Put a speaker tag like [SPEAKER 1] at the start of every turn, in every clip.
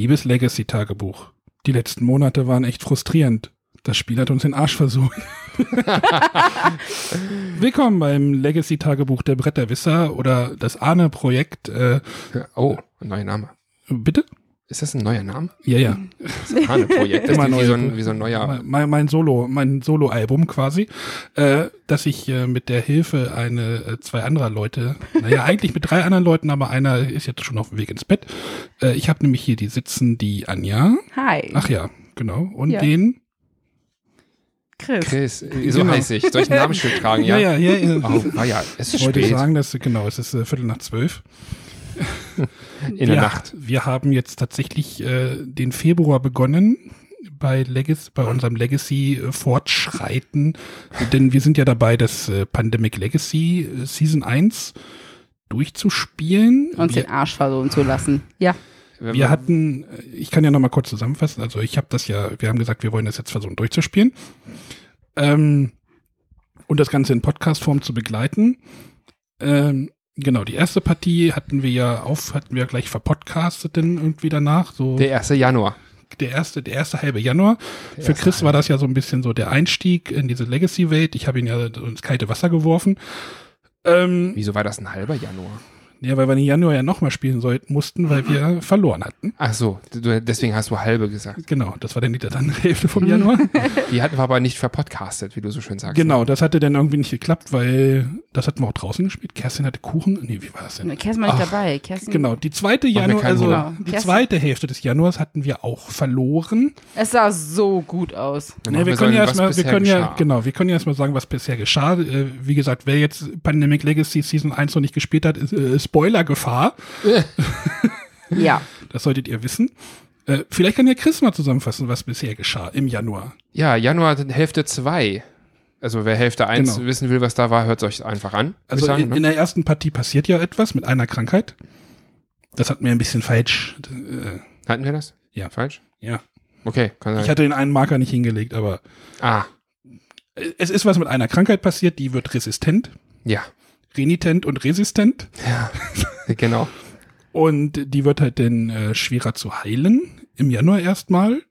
[SPEAKER 1] Liebes Legacy-Tagebuch. Die letzten Monate waren echt frustrierend. Das Spiel hat uns den Arsch versucht. Willkommen beim Legacy-Tagebuch der Bretterwisser oder das Ahne-Projekt. Äh,
[SPEAKER 2] Oh, neuer Name.
[SPEAKER 1] bitte?
[SPEAKER 2] Ist das ein neuer Name?
[SPEAKER 1] Ja, ja.
[SPEAKER 2] Das Hane-Projekt. Das
[SPEAKER 1] Immer
[SPEAKER 2] klingt wie
[SPEAKER 1] neue
[SPEAKER 2] so, ein, wie so ein neuer.
[SPEAKER 1] Mein, mein Solo, mein Solo-Album quasi, äh, dass ich äh, mit der Hilfe eine, äh, zwei anderer Leute, naja, eigentlich mit drei anderen Leuten, aber einer ist jetzt schon auf dem Weg ins Bett. Äh, ich habe nämlich hier die sitzen, die Anja,
[SPEAKER 3] Hi,
[SPEAKER 1] ach ja, genau, und
[SPEAKER 3] Ja.
[SPEAKER 1] den,
[SPEAKER 3] Chris.
[SPEAKER 2] Chris, äh, so
[SPEAKER 1] Genau.
[SPEAKER 2] heiße ich. Soll ich ein Namensschild tragen, ja?
[SPEAKER 1] ja, ja, ja.
[SPEAKER 2] Oh, war ja, es ist
[SPEAKER 1] Ich wollte
[SPEAKER 2] spät.
[SPEAKER 1] sagen, dass, genau, es ist äh, Viertel nach zwölf.
[SPEAKER 2] In der
[SPEAKER 1] ja,
[SPEAKER 2] Nacht.
[SPEAKER 1] Wir haben jetzt tatsächlich äh, den Februar begonnen bei Legacy, bei unserem Legacy äh, Fortschreiten, denn wir sind ja dabei, das äh, Pandemic Legacy äh, Season 1 durchzuspielen.
[SPEAKER 3] Uns
[SPEAKER 1] wir,
[SPEAKER 3] den Arsch versohlen zu lassen. Ja.
[SPEAKER 1] wir hatten, äh, ich kann ja noch mal kurz zusammenfassen, also ich habe das ja, wir haben gesagt, wir wollen das jetzt versuchen durchzuspielen. Ähm, und das Ganze in Podcast-Form zu begleiten. Ähm, genau, die erste Partie hatten wir ja auf, hatten wir gleich verpodcastet dann irgendwie danach. So
[SPEAKER 2] Der 1. Januar.
[SPEAKER 1] der erste, der erste halbe Januar.
[SPEAKER 2] Der
[SPEAKER 1] Für
[SPEAKER 2] erste
[SPEAKER 1] Chris war das ja so ein bisschen so der Einstieg in diese Legacy-Welt. Ich habe ihn ja ins kalte Wasser geworfen. Ähm,
[SPEAKER 2] Wieso war das ein halber Januar?
[SPEAKER 1] Ja, weil wir den Januar ja nochmal spielen sollten, mussten, weil wir verloren hatten.
[SPEAKER 2] Ach so, du, deswegen hast du halbe gesagt.
[SPEAKER 1] Genau, das war dann die andere Hälfte vom Januar.
[SPEAKER 2] Die hatten wir aber nicht verpodcastet, wie du so schön sagst.
[SPEAKER 1] genau, das hatte dann irgendwie nicht geklappt, weil das hatten wir auch draußen gespielt. Kerstin hatte Kuchen. Nee, wie war das denn?
[SPEAKER 3] Kerstin war nicht
[SPEAKER 1] Ach,
[SPEAKER 3] dabei. Kerstin,
[SPEAKER 1] Genau, die zweite Januar, also
[SPEAKER 3] Hunger.
[SPEAKER 1] die
[SPEAKER 3] Kerstin-
[SPEAKER 1] zweite Hälfte des Januars hatten wir auch verloren.
[SPEAKER 3] Es sah so gut aus.
[SPEAKER 1] Nee, wir
[SPEAKER 2] wir
[SPEAKER 1] können ja erstmal, wir können ja,
[SPEAKER 2] geschah.
[SPEAKER 1] genau, wir können ja erstmal sagen, was bisher geschah. Äh, wie gesagt, wer jetzt Pandemic Legacy Season 1 noch nicht gespielt hat, ist äh, Spoiler-Gefahr.
[SPEAKER 3] Ja.
[SPEAKER 1] Das solltet ihr wissen. Äh, vielleicht kann ja Chris mal zusammenfassen, was bisher geschah im Januar.
[SPEAKER 2] Ja, Januar Hälfte 2. Also wer Hälfte 1
[SPEAKER 1] Genau.
[SPEAKER 2] wissen will, was da war, hört euch einfach an.
[SPEAKER 1] Also
[SPEAKER 2] sagen,
[SPEAKER 1] in,
[SPEAKER 2] ne?
[SPEAKER 1] in der ersten Partie passiert ja etwas mit einer Krankheit. Das hat mir ein bisschen falsch. Äh,
[SPEAKER 2] Hatten wir das?
[SPEAKER 1] Ja.
[SPEAKER 2] Falsch?
[SPEAKER 1] ja,
[SPEAKER 2] Okay, kann sein.
[SPEAKER 1] ich hatte den einen Marker nicht hingelegt, aber
[SPEAKER 2] ah,
[SPEAKER 1] es ist was mit einer Krankheit passiert, die wird resistent,
[SPEAKER 2] ja.
[SPEAKER 1] Renitent und resistent.
[SPEAKER 2] Ja, genau.
[SPEAKER 1] Und die wird halt dann äh, schwerer zu heilen, im Januar erstmal.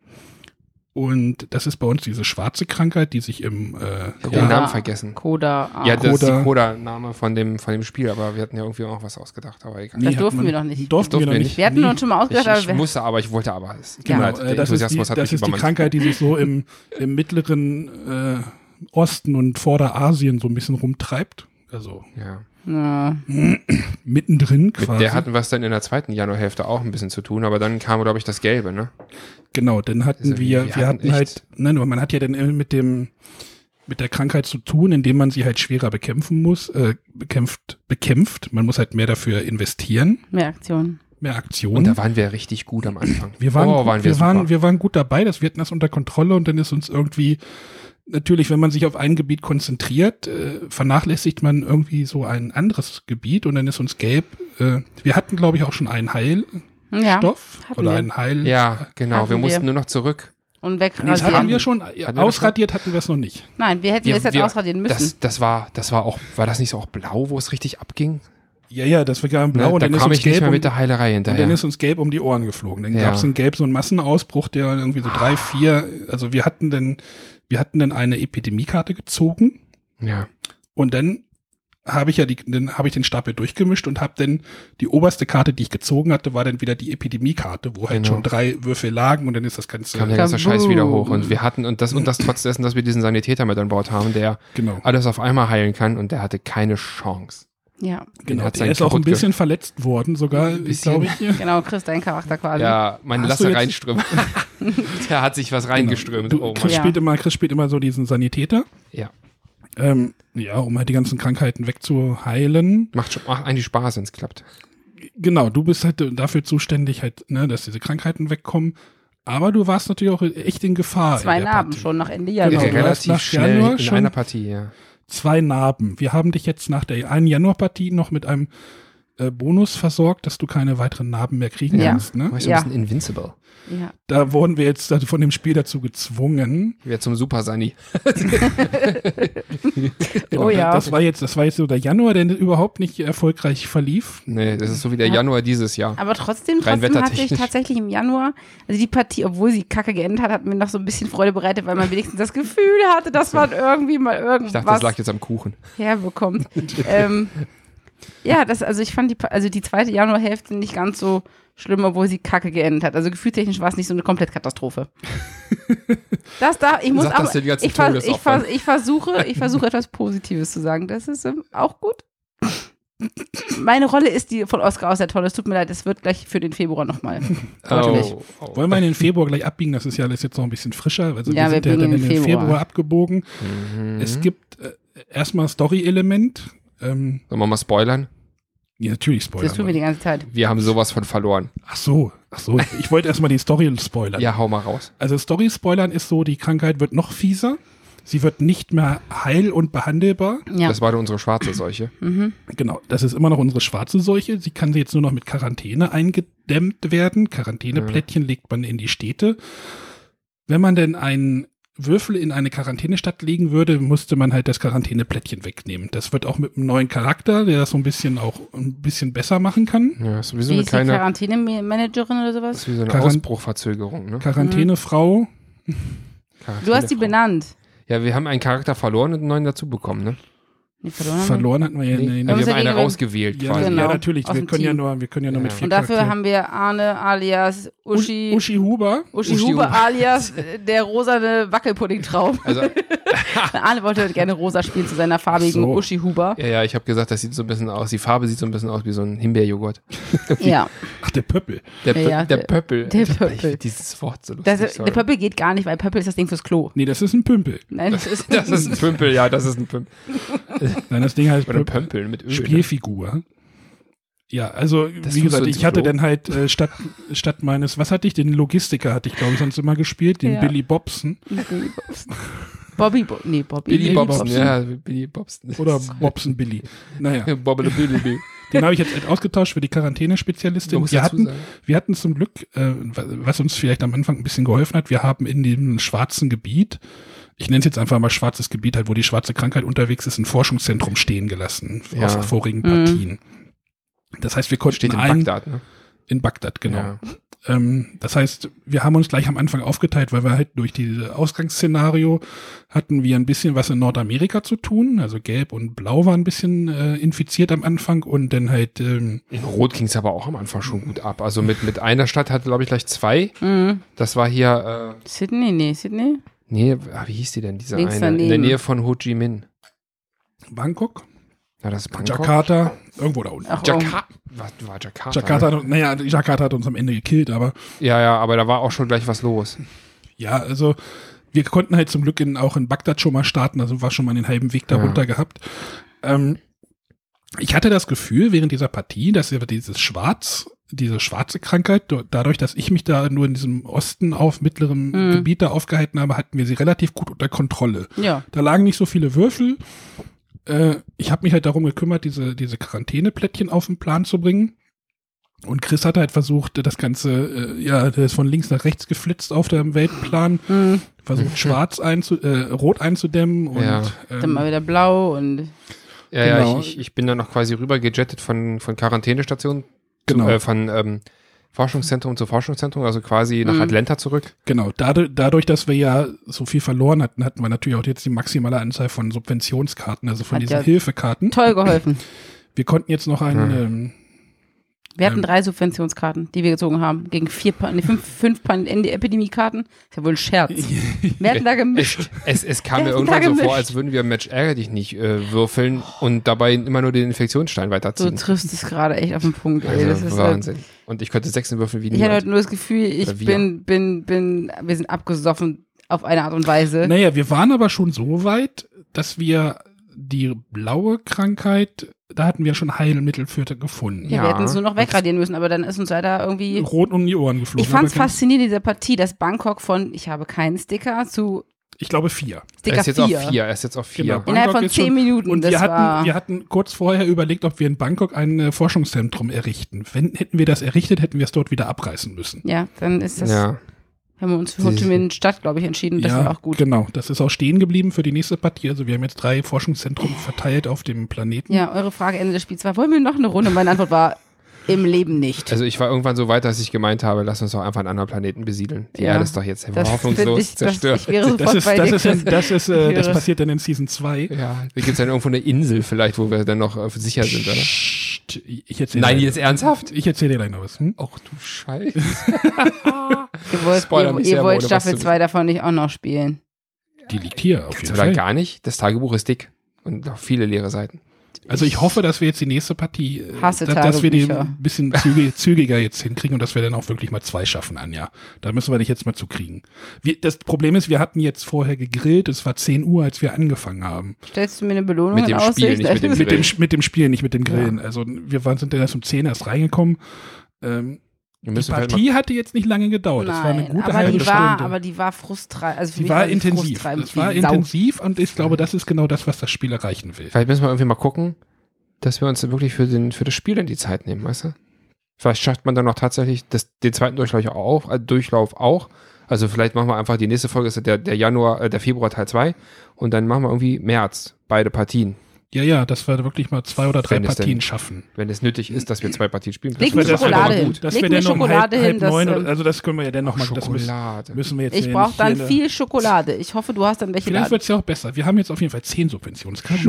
[SPEAKER 1] Und das ist bei uns diese schwarze Krankheit, die sich im äh,
[SPEAKER 2] Ich hab
[SPEAKER 1] ja,
[SPEAKER 2] den Namen vergessen.
[SPEAKER 3] Koda. Ah.
[SPEAKER 2] Ja, das ist
[SPEAKER 1] Coda.
[SPEAKER 2] die Coda-Name von dem, von dem Spiel, aber wir hatten ja irgendwie auch was ausgedacht, aber egal.
[SPEAKER 3] Das
[SPEAKER 1] hat
[SPEAKER 3] durften
[SPEAKER 1] man-
[SPEAKER 3] wir noch nicht.
[SPEAKER 1] Durften,
[SPEAKER 2] Durften
[SPEAKER 1] wir noch nicht.
[SPEAKER 2] nicht.
[SPEAKER 3] wir hatten
[SPEAKER 1] Nee.
[SPEAKER 3] uns schon mal
[SPEAKER 2] Ich,
[SPEAKER 3] ausgedacht, aber
[SPEAKER 2] ich
[SPEAKER 3] wir,
[SPEAKER 2] musste, aber ich wollte aber. Es
[SPEAKER 1] Genau,
[SPEAKER 2] leid,
[SPEAKER 1] äh,
[SPEAKER 2] der
[SPEAKER 1] das ist die,
[SPEAKER 2] Enthusiasmus hat
[SPEAKER 1] das ist die. Krankheit, die sich so im, im mittleren äh, Osten und Vorderasien so ein bisschen rumtreibt. Also
[SPEAKER 2] Ja.
[SPEAKER 3] Ja.
[SPEAKER 1] mittendrin
[SPEAKER 2] Mit
[SPEAKER 1] quasi.
[SPEAKER 2] der hatten wir es dann in der zweiten Januarhälfte auch ein bisschen zu tun, aber dann kam, glaube ich, das Gelbe, ne?
[SPEAKER 1] genau, dann hatten
[SPEAKER 2] Also
[SPEAKER 1] wir,
[SPEAKER 2] wir
[SPEAKER 1] wir
[SPEAKER 2] hatten
[SPEAKER 1] hatten halt, nein, nur man hat ja dann mit dem, mit der Krankheit zu tun, indem man sie halt schwerer bekämpfen muss, äh, bekämpft, bekämpft. Man muss halt mehr dafür investieren,
[SPEAKER 3] Mehr Aktion.
[SPEAKER 1] mehr Aktionen.
[SPEAKER 2] Und da waren wir richtig gut am Anfang.
[SPEAKER 1] Wir waren,
[SPEAKER 2] oh, waren wir,
[SPEAKER 1] wir, waren, wir waren gut dabei, das wir hatten das unter Kontrolle und dann ist uns irgendwie, natürlich, wenn man sich auf ein Gebiet konzentriert, äh, vernachlässigt man irgendwie so ein anderes Gebiet und dann ist uns gelb. Äh, wir hatten, glaube ich, auch schon einen Heilstoff
[SPEAKER 3] Ja. hatten
[SPEAKER 1] oder
[SPEAKER 3] wir.
[SPEAKER 1] einen Heil.
[SPEAKER 2] Ja, genau.
[SPEAKER 3] Hatten
[SPEAKER 2] wir mussten
[SPEAKER 3] wir.
[SPEAKER 2] nur noch zurück.
[SPEAKER 3] Und
[SPEAKER 1] Nee, das
[SPEAKER 3] wegradieren.
[SPEAKER 1] hatten wir schon.
[SPEAKER 2] das
[SPEAKER 1] Ausradiert hatten wir es noch nicht.
[SPEAKER 3] Nein, wir hätten
[SPEAKER 2] Wir-
[SPEAKER 3] das jetzt
[SPEAKER 2] wir-
[SPEAKER 3] ausradieren müssen.
[SPEAKER 2] Das, das war, das war auch, war das nicht so auch blau, wo es richtig abging?
[SPEAKER 1] Ja, ja, das war
[SPEAKER 2] Ne?
[SPEAKER 1] blau und
[SPEAKER 2] da
[SPEAKER 1] dann ist
[SPEAKER 2] kam
[SPEAKER 1] uns
[SPEAKER 2] ich nicht
[SPEAKER 1] gelb
[SPEAKER 2] mehr
[SPEAKER 1] um,
[SPEAKER 2] mit der Heilerei
[SPEAKER 1] und dann
[SPEAKER 2] hinterher.
[SPEAKER 1] ist uns gelb um die Ohren geflogen. Dann
[SPEAKER 2] Ja.
[SPEAKER 1] gab es in gelb so einen Massenausbruch, der irgendwie so drei, vier, also wir hatten dann, wir hatten dann eine Epidemiekarte gezogen
[SPEAKER 2] Ja.
[SPEAKER 1] Und dann habe ich ja die, dann habe ich den Stapel durchgemischt und habe dann die oberste Karte, die ich gezogen hatte, war dann wieder die Epidemiekarte, wo halt
[SPEAKER 2] Genau.
[SPEAKER 1] schon drei Würfel lagen und dann ist das Ganze
[SPEAKER 2] kam der ganze. Scheiß wieder hoch. Und wir hatten, und das, und das trotz dessen, dass wir diesen Sanitäter mit an Bord haben, der
[SPEAKER 1] genau.
[SPEAKER 2] alles auf einmal heilen kann und der hatte keine Chance.
[SPEAKER 3] Ja.
[SPEAKER 1] Genau,
[SPEAKER 2] hat sein
[SPEAKER 1] ist auch ein bisschen verletzt worden, sogar,
[SPEAKER 2] bisschen.
[SPEAKER 1] glaube ich.
[SPEAKER 3] Genau, Chris, dein Charakter quasi.
[SPEAKER 2] Ja, mein
[SPEAKER 1] Hast
[SPEAKER 2] Lasse reinströmt. der hat sich was reingeströmt.
[SPEAKER 1] Du,
[SPEAKER 2] Oh
[SPEAKER 1] Chris.
[SPEAKER 3] Ja.
[SPEAKER 1] spielt immer, Chris spielt immer so diesen Sanitäter,
[SPEAKER 2] Ja.
[SPEAKER 1] ähm, ja, um halt die ganzen Krankheiten wegzuheilen.
[SPEAKER 2] Macht schon, macht eigentlich Spaß, wenn es klappt.
[SPEAKER 1] Genau, du bist halt dafür zuständig, halt, ne, dass diese Krankheiten wegkommen. Aber du warst natürlich auch echt in Gefahr.
[SPEAKER 3] Zwei
[SPEAKER 1] in
[SPEAKER 3] Narben
[SPEAKER 1] Partie.
[SPEAKER 3] schon nach Ende
[SPEAKER 1] Genau,
[SPEAKER 3] Januar.
[SPEAKER 1] hast
[SPEAKER 2] relativ
[SPEAKER 1] nach
[SPEAKER 2] schnell
[SPEAKER 1] Januar
[SPEAKER 2] in
[SPEAKER 1] schon-
[SPEAKER 2] einer Partie, ja.
[SPEAKER 1] Zwei Narben. Wir haben dich jetzt nach der einen Januarpartie noch mit einem äh, Bonus versorgt, dass du keine weiteren Narben mehr kriegen
[SPEAKER 3] Ja.
[SPEAKER 1] kannst. Ne?
[SPEAKER 2] Weißt du,
[SPEAKER 3] Ja.
[SPEAKER 2] ein bisschen invincible.
[SPEAKER 3] Ja.
[SPEAKER 1] Da wurden wir jetzt also von dem Spiel dazu gezwungen.
[SPEAKER 2] Wer zum Super Sani.
[SPEAKER 1] Genau,
[SPEAKER 3] Oh ja.
[SPEAKER 1] Das war jetzt, das war jetzt so der Januar, der überhaupt nicht erfolgreich verlief.
[SPEAKER 2] Nee, das ist so wie der
[SPEAKER 3] Ja.
[SPEAKER 2] Januar dieses Jahr.
[SPEAKER 3] Aber trotzdem,
[SPEAKER 2] Rein
[SPEAKER 3] trotzdem hatte ich tatsächlich im Januar, also die Partie, obwohl sie kacke geendet hat, hat mir noch so ein bisschen Freude bereitet, weil man wenigstens das Gefühl hatte, dass man irgendwie mal
[SPEAKER 2] Ich
[SPEAKER 3] irgendwas
[SPEAKER 2] dachte, das lag jetzt am Kuchen.
[SPEAKER 3] herbekommt. ähm, ja, das, also ich fand die, also die zweite Januarhälfte nicht ganz so schlimm, obwohl sie kacke geendet hat. Also gefühltechnisch war es nicht so eine Komplettkatastrophe. Das da, ich muss
[SPEAKER 2] Sag ganzen
[SPEAKER 3] ich, vers, ich, vers, ich versuche, ich versuche etwas Positives zu sagen. Das ist ähm, auch gut. Meine Rolle ist die von Oscar aus sehr toll. Es tut mir leid, es wird gleich für den Februar nochmal. Deutlich.
[SPEAKER 2] Oh, oh.
[SPEAKER 1] Wollen wir in den Februar gleich abbiegen? Das ist ja alles jetzt noch ein bisschen frischer. Also
[SPEAKER 3] Ja,
[SPEAKER 1] wir sind
[SPEAKER 3] wir
[SPEAKER 1] ja dann in den Februar,
[SPEAKER 3] Februar.
[SPEAKER 1] abgebogen.
[SPEAKER 2] Mhm.
[SPEAKER 1] Es gibt äh, erstmal Story-Element. Ähm,
[SPEAKER 2] Sollen wir mal spoilern?
[SPEAKER 1] ja, natürlich Spoiler.
[SPEAKER 3] Das tun wir die ganze Zeit.
[SPEAKER 2] Wir haben sowas von verloren.
[SPEAKER 1] Ach so, ach so. Ich wollte erstmal die Story spoilern.
[SPEAKER 2] Ja, hau mal raus.
[SPEAKER 1] Also Story spoilern ist so, die Krankheit wird noch fieser. Sie wird nicht mehr heil und behandelbar.
[SPEAKER 3] Ja.
[SPEAKER 2] Das war unsere schwarze Seuche.
[SPEAKER 3] Mhm.
[SPEAKER 1] Genau, das ist immer noch unsere schwarze Seuche. Sie kann jetzt nur noch mit Quarantäne eingedämmt werden. Quarantäneplättchen legt man in die Städte. Wenn man denn einen Würfel in eine Quarantänestadt legen würde, musste man halt das Quarantäneplättchen wegnehmen. Das wird auch mit einem neuen Charakter, der das so ein bisschen auch ein bisschen besser machen kann.
[SPEAKER 2] Ja, ist wie so eine
[SPEAKER 3] ist die
[SPEAKER 2] kleine,
[SPEAKER 3] Quarantänemanagerin oder sowas?
[SPEAKER 2] ist wie so eine
[SPEAKER 1] Quarant-
[SPEAKER 2] Ausbruchverzögerung, ne?
[SPEAKER 1] Quarantänefrau.
[SPEAKER 3] Du hast die benannt.
[SPEAKER 2] Ja, wir haben einen Charakter verloren und einen neuen dazu bekommen, ne?
[SPEAKER 3] Nee, verloren.
[SPEAKER 1] Verloren hatten wir ja.
[SPEAKER 2] Nee,
[SPEAKER 1] nee,
[SPEAKER 2] wir
[SPEAKER 3] haben
[SPEAKER 2] eine rausgewählt
[SPEAKER 1] Ja,
[SPEAKER 2] quasi.
[SPEAKER 3] Genau.
[SPEAKER 1] ja, natürlich. Wir können ja nur, wir können ja nur
[SPEAKER 2] Ja.
[SPEAKER 1] mit vier
[SPEAKER 3] Und dafür
[SPEAKER 1] Charakteren.
[SPEAKER 3] haben wir Arne alias Uschi,
[SPEAKER 1] Uschi Huber.
[SPEAKER 3] Uschi,
[SPEAKER 2] Uschi
[SPEAKER 3] Huber
[SPEAKER 2] Huber.
[SPEAKER 3] alias der rosane Wackelpuddingtraum.
[SPEAKER 2] Also,
[SPEAKER 3] Arne wollte gerne rosa spielen zu seiner farbigen
[SPEAKER 1] So.
[SPEAKER 3] Uschi Huber.
[SPEAKER 2] ja, ja, ich habe gesagt, das sieht so ein bisschen aus, die Farbe sieht so ein bisschen aus wie so ein Himbeerjoghurt.
[SPEAKER 3] Ja,
[SPEAKER 1] Ach, der Pöppel.
[SPEAKER 2] Der,
[SPEAKER 3] Ja,
[SPEAKER 2] der,
[SPEAKER 3] der-
[SPEAKER 2] Pöppel.
[SPEAKER 3] der Pöppel.
[SPEAKER 2] Ich dieses Wort so lustig.
[SPEAKER 3] das, der Pöppel geht gar nicht, weil Pöppel ist das Ding fürs Klo.
[SPEAKER 1] Nee, das ist ein Pümpel.
[SPEAKER 3] Nein, das ist,
[SPEAKER 2] Das ist ein Pümpel, ja, das ist ein Pümpel.
[SPEAKER 1] Nein, das Ding heißt
[SPEAKER 2] Oder
[SPEAKER 1] Pöppel.
[SPEAKER 2] Pömpel mit Öl. ne?
[SPEAKER 1] Spielfigur. Ja, also
[SPEAKER 2] Das
[SPEAKER 1] wie gesagt, ich hatte
[SPEAKER 2] Klo.
[SPEAKER 1] dann halt äh, statt, statt meines, was hatte ich, den Logistiker hatte ich glaube ich sonst immer gespielt, den
[SPEAKER 3] Ja.
[SPEAKER 1] Billy Bobson
[SPEAKER 3] Bobby, Bo nee, Bobby.
[SPEAKER 2] Billy
[SPEAKER 1] Billy
[SPEAKER 2] Bobson,
[SPEAKER 1] Bobson.
[SPEAKER 2] ja, Billy Bobson.
[SPEAKER 1] oder Bobson Billy. Naja,
[SPEAKER 2] Bobble Billy Billy.
[SPEAKER 1] den habe ich jetzt ausgetauscht für die Quarantänespezialistin. Wir hatten, wir hatten zum Glück, äh, was uns vielleicht am Anfang ein bisschen geholfen hat, wir haben in dem schwarzen Gebiet, ich nenne es jetzt einfach mal schwarzes Gebiet, halt, wo die schwarze Krankheit unterwegs ist, ein Forschungszentrum stehen gelassen
[SPEAKER 2] Ja.
[SPEAKER 1] aus vorigen
[SPEAKER 3] Mhm.
[SPEAKER 1] Partien. Das heißt, wir konnten
[SPEAKER 2] Steht in
[SPEAKER 1] ein,
[SPEAKER 2] Bagdad, ne?
[SPEAKER 1] in Bagdad, genau.
[SPEAKER 2] Ja.
[SPEAKER 1] Ähm, das heißt, wir haben uns gleich am Anfang aufgeteilt, weil wir halt durch dieses Ausgangsszenario hatten wir ein bisschen was in Nordamerika zu tun. Also Gelb und Blau waren ein bisschen äh, infiziert am Anfang und dann halt, ähm,
[SPEAKER 2] In Rot ging es aber auch am Anfang schon gut ab. Also mit, mit einer Stadt hatte, glaube ich, gleich zwei.
[SPEAKER 3] Mhm.
[SPEAKER 2] Das war hier, äh,
[SPEAKER 3] Sydney? Nee, Sydney?
[SPEAKER 2] nee, ah, wie hieß die denn, diese
[SPEAKER 3] Links
[SPEAKER 2] eine? In der
[SPEAKER 3] daneben.
[SPEAKER 2] Nähe von Ho Chi Minh.
[SPEAKER 1] Bangkok,
[SPEAKER 2] Na, das ist Bangkok.
[SPEAKER 1] Jakarta, irgendwo da unten.
[SPEAKER 3] Ach.
[SPEAKER 2] Jakarta. Was war Jakarta?
[SPEAKER 1] Jakarta,
[SPEAKER 2] Ne?
[SPEAKER 1] hat, naja, Jakarta hat uns am Ende gekillt, aber
[SPEAKER 2] Ja, ja, aber da war auch schon gleich was los.
[SPEAKER 1] ja, also wir konnten halt zum Glück in, auch in Bagdad schon mal starten, also war schon mal den halben Weg darunter gehabt. Ähm, ich hatte das Gefühl während dieser Partie, dass wir dieses Schwarz, diese schwarze Krankheit, dadurch, dass ich mich da nur in diesem Osten auf mittlerem
[SPEAKER 3] Mhm.
[SPEAKER 1] Gebiet da aufgehalten habe, hatten wir sie relativ gut unter Kontrolle.
[SPEAKER 3] Ja.
[SPEAKER 1] Da lagen nicht so viele Würfel. Äh, ich habe mich halt darum gekümmert, diese, diese Quarantäneplättchen auf den Plan zu bringen. Und Chris hat halt versucht, das Ganze, äh, ja, der ist von links nach rechts geflitzt auf dem Weltplan,
[SPEAKER 3] Mhm.
[SPEAKER 1] versucht schwarz einzu, äh, rot einzudämmen und
[SPEAKER 2] Ja.
[SPEAKER 3] Dann
[SPEAKER 1] ähm,
[SPEAKER 3] mal wieder blau und
[SPEAKER 2] Ja,
[SPEAKER 1] Genau.
[SPEAKER 2] ja, ich, ich, ich bin dann noch quasi rüber gejettet von, von Quarantänestation,
[SPEAKER 1] Genau.
[SPEAKER 2] zu, äh, von ähm, Forschungszentrum zu Forschungszentrum, also quasi nach
[SPEAKER 3] Mhm.
[SPEAKER 2] Atlanta zurück.
[SPEAKER 1] genau, dadurch, dadurch, dass wir ja so viel verloren hatten, hatten wir natürlich auch jetzt die maximale Anzahl von Subventionskarten, also von
[SPEAKER 3] Hat
[SPEAKER 1] diesen
[SPEAKER 3] ja
[SPEAKER 1] Hilfekarten.
[SPEAKER 3] toll geholfen.
[SPEAKER 1] Wir konnten jetzt noch einen,
[SPEAKER 2] Mhm.
[SPEAKER 1] ähm,
[SPEAKER 3] Wir hatten
[SPEAKER 1] Ähm.
[SPEAKER 3] drei Subventionskarten, die wir gezogen haben. Gegen vier, Pa- nee, fünf, fünf Epidemiekarten. Ist ja wohl ein Scherz. Wir hatten da gemischt.
[SPEAKER 2] Es, es kam mir irgendwann so vor, als würden wir Match Ärger dich nicht äh, würfeln und dabei immer nur den Infektionsstein
[SPEAKER 3] Du
[SPEAKER 2] weiterziehen.
[SPEAKER 3] triffst es gerade echt auf den Punkt. Ey. Das
[SPEAKER 2] also
[SPEAKER 3] ist halt,
[SPEAKER 2] Wahnsinn. Und ich könnte sechsen würfeln wie
[SPEAKER 3] ich hatte
[SPEAKER 2] niemand.
[SPEAKER 3] heute nur das Gefühl, ich bin, bin, bin, wir sind abgesoffen auf eine Art und Weise.
[SPEAKER 1] Naja, wir waren aber schon so weit, dass wir die blaue Krankheit, da hatten wir schon Heilmittel für gefunden.
[SPEAKER 3] Ja,
[SPEAKER 2] Ja.
[SPEAKER 3] wir hätten es nur noch wegradieren müssen, aber dann ist uns leider irgendwie.
[SPEAKER 1] Rot um die Ohren geflogen.
[SPEAKER 3] Ich fand es faszinierend, diese Partie, dass Bangkok von ich habe keinen Sticker zu
[SPEAKER 1] Ich glaube vier.
[SPEAKER 2] Er
[SPEAKER 3] Sticker
[SPEAKER 2] ist jetzt
[SPEAKER 3] 4.
[SPEAKER 2] auf vier. Er ist jetzt auf vier.
[SPEAKER 1] Genau.
[SPEAKER 3] Innerhalb
[SPEAKER 1] Bangkok
[SPEAKER 3] von
[SPEAKER 1] ist
[SPEAKER 3] 10
[SPEAKER 1] schon-
[SPEAKER 3] Minuten.
[SPEAKER 1] Und
[SPEAKER 3] das
[SPEAKER 1] wir
[SPEAKER 3] war,
[SPEAKER 1] hatten, wir hatten kurz vorher überlegt, ob wir in Bangkok ein äh, Forschungszentrum errichten. Wenn hätten wir das errichtet, hätten wir es dort wieder abreißen müssen.
[SPEAKER 3] ja, dann ist das,
[SPEAKER 2] Ja.
[SPEAKER 3] Haben wir uns für Ho Chi Minh Stadt, glaube ich, entschieden. Das war auch gut.
[SPEAKER 1] genau. Das ist auch stehen geblieben für die nächste Partie. Also wir haben jetzt drei Forschungszentren verteilt auf dem Planeten.
[SPEAKER 3] Ja, eure Frage Ende des Spiels war, wollen wir noch eine Runde? Meine Antwort war, im Leben nicht.
[SPEAKER 2] Also ich war irgendwann so weit, dass ich gemeint habe, lass uns doch einfach einen anderen Planeten besiedeln. Die
[SPEAKER 3] Ja.
[SPEAKER 2] Erde ist doch jetzt
[SPEAKER 3] Das
[SPEAKER 2] hoffnungslos
[SPEAKER 3] ich, das,
[SPEAKER 2] zerstört.
[SPEAKER 3] ich wäre sofort
[SPEAKER 1] Das ist,
[SPEAKER 3] bei
[SPEAKER 1] das ist, in, das ist, äh, das passiert dann in Season 2.
[SPEAKER 2] ja, da gibt es dann irgendwo eine Insel vielleicht, wo wir dann noch äh, sicher sind, oder?
[SPEAKER 1] Ich erzähle
[SPEAKER 2] Nein,
[SPEAKER 1] dir,
[SPEAKER 2] jetzt ernsthaft?
[SPEAKER 1] ich erzähle dir gleich noch was. Hm?
[SPEAKER 2] Ach du Scheiße.
[SPEAKER 3] ihr wollt, ihr, ihr wollt Staffel
[SPEAKER 2] zu
[SPEAKER 3] 2 davon nicht auch noch spielen.
[SPEAKER 1] Die liegt hier auf jeden
[SPEAKER 2] Oder
[SPEAKER 1] Fall.
[SPEAKER 2] gar nicht. Das Tagebuch ist dick. Und noch viele leere Seiten.
[SPEAKER 1] Also ich hoffe, dass wir jetzt die nächste Partie, äh,
[SPEAKER 3] Hasse
[SPEAKER 1] dass, dass wir die ein bisschen zügig, zügiger jetzt hinkriegen und dass wir dann auch wirklich mal zwei schaffen, Anja. Da müssen wir dich jetzt mal zu kriegen. Wir, das Problem ist, wir hatten jetzt vorher gegrillt, es war 10 Uhr, als wir angefangen haben.
[SPEAKER 3] Stellst du mir eine Belohnung
[SPEAKER 2] Mit dem
[SPEAKER 3] in
[SPEAKER 2] Spiel,
[SPEAKER 3] Aussicht?
[SPEAKER 2] nicht mit dem
[SPEAKER 1] Mit dem,
[SPEAKER 2] Grillen.
[SPEAKER 1] mit dem Spiel, nicht mit dem Grillen. Also wir waren, sind dann erst um 10 erst reingekommen. Ähm, die
[SPEAKER 2] mal
[SPEAKER 1] Partie hatte jetzt nicht lange gedauert. Das war eine
[SPEAKER 3] Nein,
[SPEAKER 1] gute
[SPEAKER 3] aber
[SPEAKER 1] halbe
[SPEAKER 3] die war,
[SPEAKER 1] Stunde.
[SPEAKER 3] aber die war frustrierend. Also mich
[SPEAKER 1] war
[SPEAKER 3] die
[SPEAKER 1] intensiv. Es war intensiv und ich glaube, das ist genau das, was das Spiel erreichen will.
[SPEAKER 2] Vielleicht müssen wir irgendwie mal gucken, dass wir uns wirklich für, den, für das Spiel in die Zeit nehmen, weißt du? Vielleicht schafft man dann noch tatsächlich das, den zweiten Durchlauf auch, äh, Durchlauf auch. Also vielleicht machen wir einfach die nächste Folge ist der, der Januar, äh, der Februar Teil 2 und dann machen wir irgendwie März beide Partien,
[SPEAKER 1] Ja, ja, dass wir wirklich mal zwei oder drei
[SPEAKER 2] Wenn
[SPEAKER 1] Partien
[SPEAKER 2] denn-
[SPEAKER 1] schaffen.
[SPEAKER 2] wenn es nötig ist, dass wir zwei Partien spielen.
[SPEAKER 3] Leg
[SPEAKER 1] wär- das wär
[SPEAKER 3] Schokolade
[SPEAKER 1] doch
[SPEAKER 3] hin.
[SPEAKER 1] gut. Das wäre dann um halb, halb
[SPEAKER 3] hin. Das,
[SPEAKER 1] neun.
[SPEAKER 3] ähm,
[SPEAKER 1] also das können wir ja dann nochmal, das müssen,
[SPEAKER 2] Schokolade.
[SPEAKER 1] müssen wir jetzt
[SPEAKER 3] ich brauche dann viel Schokolade. Ich hoffe, du hast dann welche
[SPEAKER 1] Vielleicht wird es ja auch besser. Wir haben jetzt auf jeden Fall zehn Subventionskarten.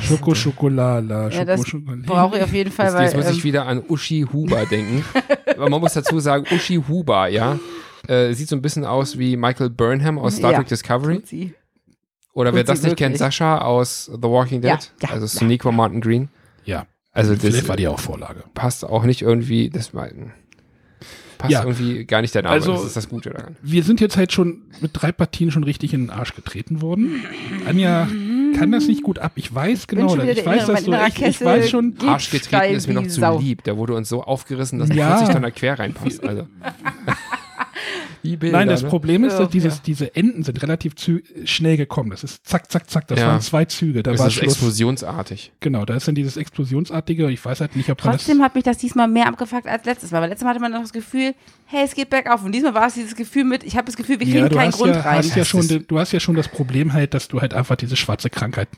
[SPEAKER 1] Schoko, Schokolala,
[SPEAKER 3] Ja, das brauche ich auf jeden Fall,
[SPEAKER 2] Jetzt,
[SPEAKER 3] weil
[SPEAKER 2] jetzt muss ich
[SPEAKER 3] ähm,
[SPEAKER 2] wieder an Uschi Huber denken. Aber man muss dazu sagen, Uschi Huber, ja, äh, sieht so ein bisschen aus wie Michael Burnham aus Star
[SPEAKER 3] Ja.
[SPEAKER 2] Trek Discovery. Oder wer das nicht kennt. Sascha aus The Walking Dead.
[SPEAKER 3] Ja, ja,
[SPEAKER 2] also
[SPEAKER 3] ja.
[SPEAKER 2] Sonequa Martin Green.
[SPEAKER 1] Ja,
[SPEAKER 2] Also das
[SPEAKER 1] vielleicht war die auch Vorlage.
[SPEAKER 2] passt auch nicht irgendwie, das war, passt
[SPEAKER 1] Ja.
[SPEAKER 2] irgendwie gar nicht der Name.
[SPEAKER 1] Also-
[SPEAKER 2] das ist das Gute daran.
[SPEAKER 1] Wir sind jetzt halt schon mit drei Partien schon richtig in den Arsch getreten worden. Anja kann das nicht gut ab. Ich weiß genau, das. ich
[SPEAKER 3] der
[SPEAKER 1] weiß,
[SPEAKER 3] innere-
[SPEAKER 1] dass du,
[SPEAKER 3] mein innerer
[SPEAKER 1] ich, ich weiß schon,
[SPEAKER 3] Geht
[SPEAKER 2] Arschgetreten
[SPEAKER 3] steil
[SPEAKER 2] ist mir noch zu
[SPEAKER 3] Sau.
[SPEAKER 2] lieb. Der wurde uns so aufgerissen, dass
[SPEAKER 1] Ja.
[SPEAKER 2] 40 Tonnen da quer reinpasst. Also. Bilder,
[SPEAKER 1] Nein, das
[SPEAKER 2] ne?
[SPEAKER 1] Problem ist,
[SPEAKER 3] Ja,
[SPEAKER 1] dass dieses,
[SPEAKER 3] ja.
[SPEAKER 1] diese Enden sind relativ zü schnell gekommen. Das ist zack, zack, zack. Das
[SPEAKER 2] Ja.
[SPEAKER 1] waren zwei Züge. Da
[SPEAKER 2] Das
[SPEAKER 1] war
[SPEAKER 2] ist
[SPEAKER 1] Schluss.
[SPEAKER 2] explosionsartig.
[SPEAKER 1] Genau, da ist dann dieses explosionsartige. Ich weiß halt nicht, ob man
[SPEAKER 3] Trotzdem
[SPEAKER 1] das.
[SPEAKER 3] hat mich das diesmal mehr abgefuckt als letztes Mal. Weil letztes Mal hatte man noch das Gefühl, hey, es geht bergauf. Und diesmal war es dieses Gefühl mit, ich habe das Gefühl, wir kriegen
[SPEAKER 1] Ja,
[SPEAKER 3] keinen Grund
[SPEAKER 1] ja,
[SPEAKER 3] rein.
[SPEAKER 1] hast ja schon, du hast ja schon das Problem halt, dass du halt einfach diese schwarze Krankheit